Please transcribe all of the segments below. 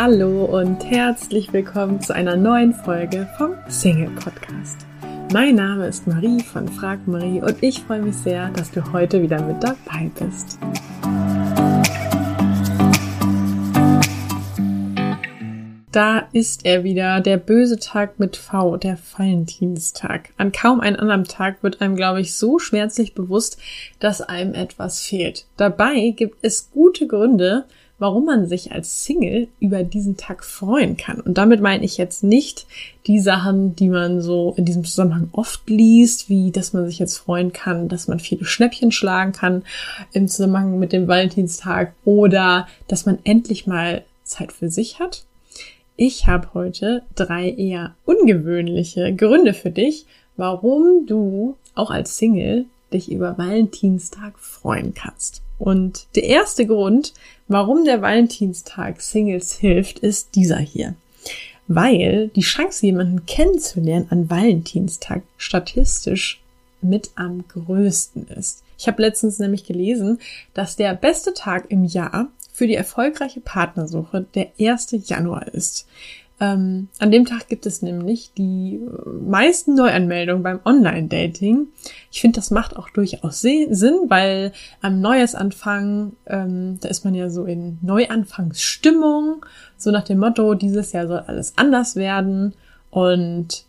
Hallo und herzlich willkommen zu einer neuen Folge vom Single Podcast. Mein Name ist Marie von Frag Marie und ich freue mich sehr, dass du heute wieder mit dabei bist. Da ist er wieder, der böse Tag mit V, der Valentinstag. An kaum einem anderen Tag wird einem, glaube ich, so schmerzlich bewusst, dass einem etwas fehlt. Dabei gibt es gute Gründe, warum man sich als Single über diesen Tag freuen kann. Und damit meine ich jetzt nicht die Sachen, die man so in diesem Zusammenhang oft liest, wie dass man sich jetzt freuen kann, dass man viele Schnäppchen schlagen kann im Zusammenhang mit dem Valentinstag oder dass man endlich mal Zeit für sich hat. Ich habe heute drei eher ungewöhnliche Gründe für dich, warum du auch als Single dich über Valentinstag freuen kannst. Und der erste Grund, warum der Valentinstag Singles hilft, ist dieser hier. Weil die Chance, jemanden kennenzulernen an Valentinstag statistisch mit am größten ist. Ich habe letztens nämlich gelesen, dass der beste Tag im Jahr für die erfolgreiche Partnersuche der 1. Januar ist. Ähm, an dem Tag gibt es nämlich die meisten Neuanmeldungen beim Online-Dating. Ich finde, das macht auch durchaus Sinn, weil am Neuesanfang, ähm, da ist man ja so in Neuanfangsstimmung, so nach dem Motto, dieses Jahr soll alles anders werden. Und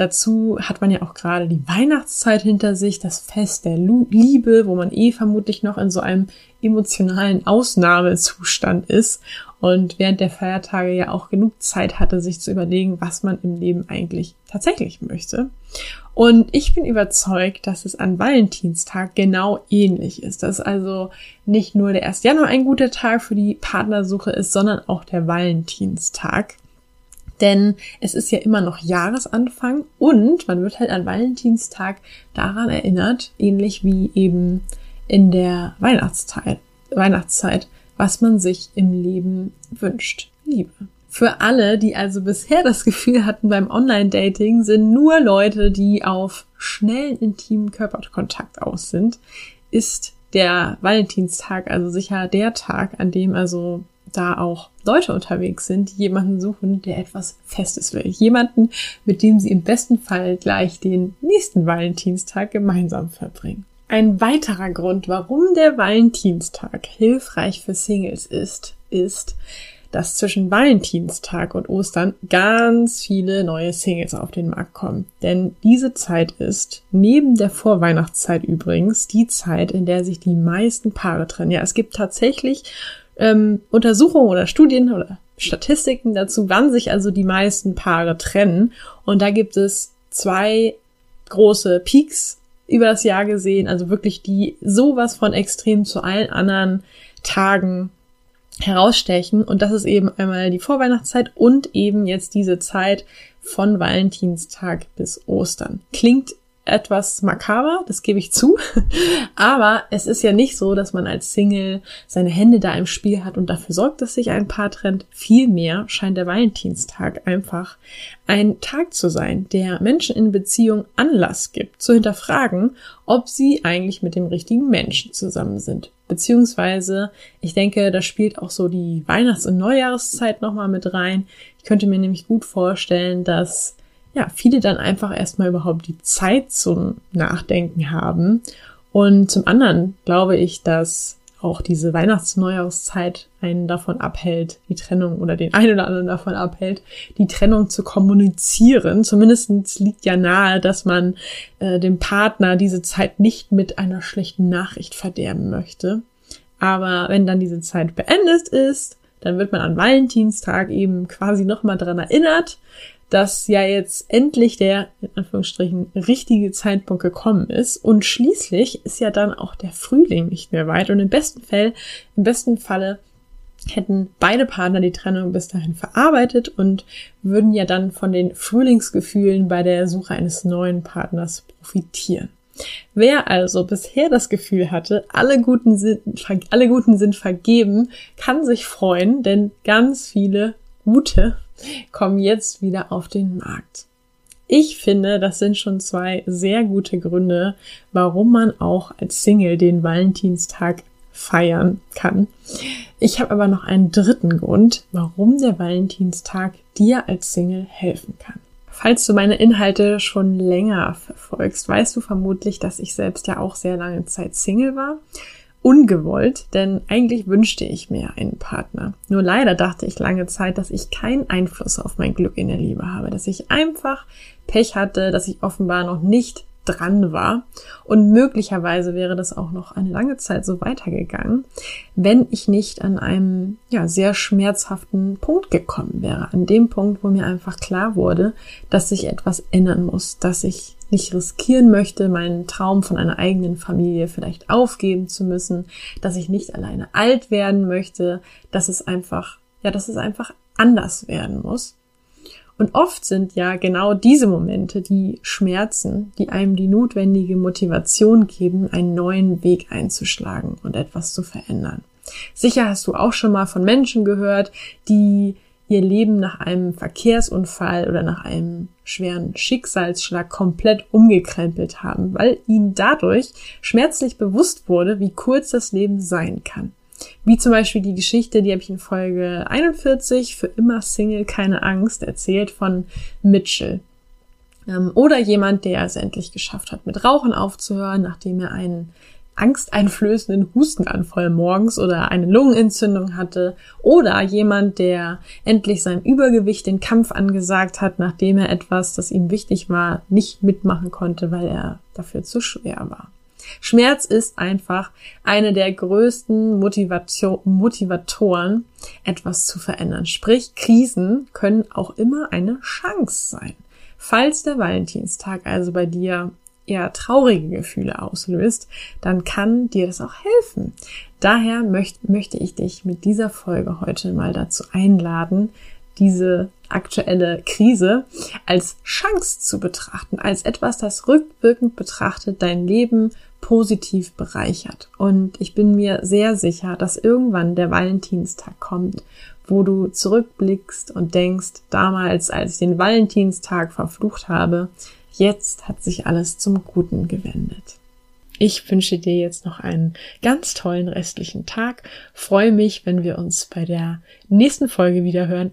Dazu hat man ja auch gerade die Weihnachtszeit hinter sich, das Fest der Liebe, wo man eh vermutlich noch in so einem emotionalen Ausnahmezustand ist und während der Feiertage ja auch genug Zeit hatte, sich zu überlegen, was man im Leben eigentlich tatsächlich möchte. Und ich bin überzeugt, dass es an Valentinstag genau ähnlich ist, dass also nicht nur der 1. Januar ein guter Tag für die Partnersuche ist, sondern auch der Valentinstag. Denn es ist ja immer noch Jahresanfang und man wird halt an Valentinstag daran erinnert, ähnlich wie eben in der Weihnachtszeit, Weihnachtszeit, was man sich im Leben wünscht. Liebe. Für alle, die also bisher das Gefühl hatten, beim Online-Dating sind nur Leute, die auf schnellen, intimen Körperkontakt aus sind, ist der Valentinstag also sicher der Tag, an dem also da auch Leute unterwegs sind, die jemanden suchen, der etwas Festes will. Jemanden, mit dem sie im besten Fall gleich den nächsten Valentinstag gemeinsam verbringen. Ein weiterer Grund, warum der Valentinstag hilfreich für Singles ist, ist, dass zwischen Valentinstag und Ostern ganz viele neue Singles auf den Markt kommen. Denn diese Zeit ist, neben der Vorweihnachtszeit übrigens, die Zeit, in der sich die meisten Paare trennen. Ja, es gibt tatsächlich ähm, Untersuchungen oder Studien oder Statistiken dazu, wann sich also die meisten Paare trennen. Und da gibt es zwei große Peaks über das Jahr gesehen, also wirklich die sowas von extrem zu allen anderen Tagen herausstechen. Und das ist eben einmal die Vorweihnachtszeit und eben jetzt diese Zeit von Valentinstag bis Ostern. Klingt etwas makaber, das gebe ich zu. Aber es ist ja nicht so, dass man als Single seine Hände da im Spiel hat und dafür sorgt, dass sich ein Paar trennt. Vielmehr scheint der Valentinstag einfach ein Tag zu sein, der Menschen in Beziehung Anlass gibt, zu hinterfragen, ob sie eigentlich mit dem richtigen Menschen zusammen sind. Beziehungsweise, ich denke, da spielt auch so die Weihnachts- und Neujahreszeit nochmal mit rein. Ich könnte mir nämlich gut vorstellen, dass ja, viele dann einfach erstmal überhaupt die Zeit zum Nachdenken haben. Und zum anderen glaube ich, dass auch diese Weihnachts-Neujahrszeit einen davon abhält, die Trennung oder den einen oder anderen davon abhält, die Trennung zu kommunizieren. Zumindest liegt ja nahe, dass man äh, dem Partner diese Zeit nicht mit einer schlechten Nachricht verderben möchte. Aber wenn dann diese Zeit beendet ist, dann wird man an Valentinstag eben quasi nochmal dran erinnert, dass ja jetzt endlich der, in Anführungsstrichen, richtige Zeitpunkt gekommen ist. Und schließlich ist ja dann auch der Frühling nicht mehr weit. Und im besten Fall, im besten Falle hätten beide Partner die Trennung bis dahin verarbeitet und würden ja dann von den Frühlingsgefühlen bei der Suche eines neuen Partners profitieren. Wer also bisher das Gefühl hatte, alle guten sind, alle guten sind vergeben, kann sich freuen, denn ganz viele gute kommen jetzt wieder auf den Markt. Ich finde, das sind schon zwei sehr gute Gründe, warum man auch als Single den Valentinstag feiern kann. Ich habe aber noch einen dritten Grund, warum der Valentinstag dir als Single helfen kann. Falls du meine Inhalte schon länger verfolgst, weißt du vermutlich, dass ich selbst ja auch sehr lange Zeit Single war. Ungewollt, denn eigentlich wünschte ich mir einen Partner. Nur leider dachte ich lange Zeit, dass ich keinen Einfluss auf mein Glück in der Liebe habe, dass ich einfach Pech hatte, dass ich offenbar noch nicht dran war. Und möglicherweise wäre das auch noch eine lange Zeit so weitergegangen, wenn ich nicht an einem ja, sehr schmerzhaften Punkt gekommen wäre. An dem Punkt, wo mir einfach klar wurde, dass sich etwas ändern muss, dass ich nicht riskieren möchte, meinen Traum von einer eigenen Familie vielleicht aufgeben zu müssen, dass ich nicht alleine alt werden möchte, dass es einfach, ja, dass es einfach anders werden muss. Und oft sind ja genau diese Momente die Schmerzen, die einem die notwendige Motivation geben, einen neuen Weg einzuschlagen und etwas zu verändern. Sicher hast du auch schon mal von Menschen gehört, die ihr Leben nach einem Verkehrsunfall oder nach einem schweren Schicksalsschlag komplett umgekrempelt haben, weil ihnen dadurch schmerzlich bewusst wurde, wie kurz das Leben sein kann. Wie zum Beispiel die Geschichte, die habe ich in Folge 41, für immer Single, keine Angst, erzählt von Mitchell. Ähm, oder jemand, der es endlich geschafft hat, mit Rauchen aufzuhören, nachdem er einen angsteinflößenden Hustenanfall morgens oder eine Lungenentzündung hatte. Oder jemand, der endlich sein Übergewicht den Kampf angesagt hat, nachdem er etwas, das ihm wichtig war, nicht mitmachen konnte, weil er dafür zu schwer war. Schmerz ist einfach eine der größten Motivation, Motivatoren, etwas zu verändern. Sprich, Krisen können auch immer eine Chance sein. Falls der Valentinstag also bei dir eher traurige Gefühle auslöst, dann kann dir das auch helfen. Daher möcht, möchte ich dich mit dieser Folge heute mal dazu einladen, diese aktuelle Krise als Chance zu betrachten, als etwas, das rückwirkend betrachtet dein Leben positiv bereichert. Und ich bin mir sehr sicher, dass irgendwann der Valentinstag kommt, wo du zurückblickst und denkst, damals, als ich den Valentinstag verflucht habe, jetzt hat sich alles zum Guten gewendet. Ich wünsche dir jetzt noch einen ganz tollen restlichen Tag. Freue mich, wenn wir uns bei der nächsten Folge wieder hören.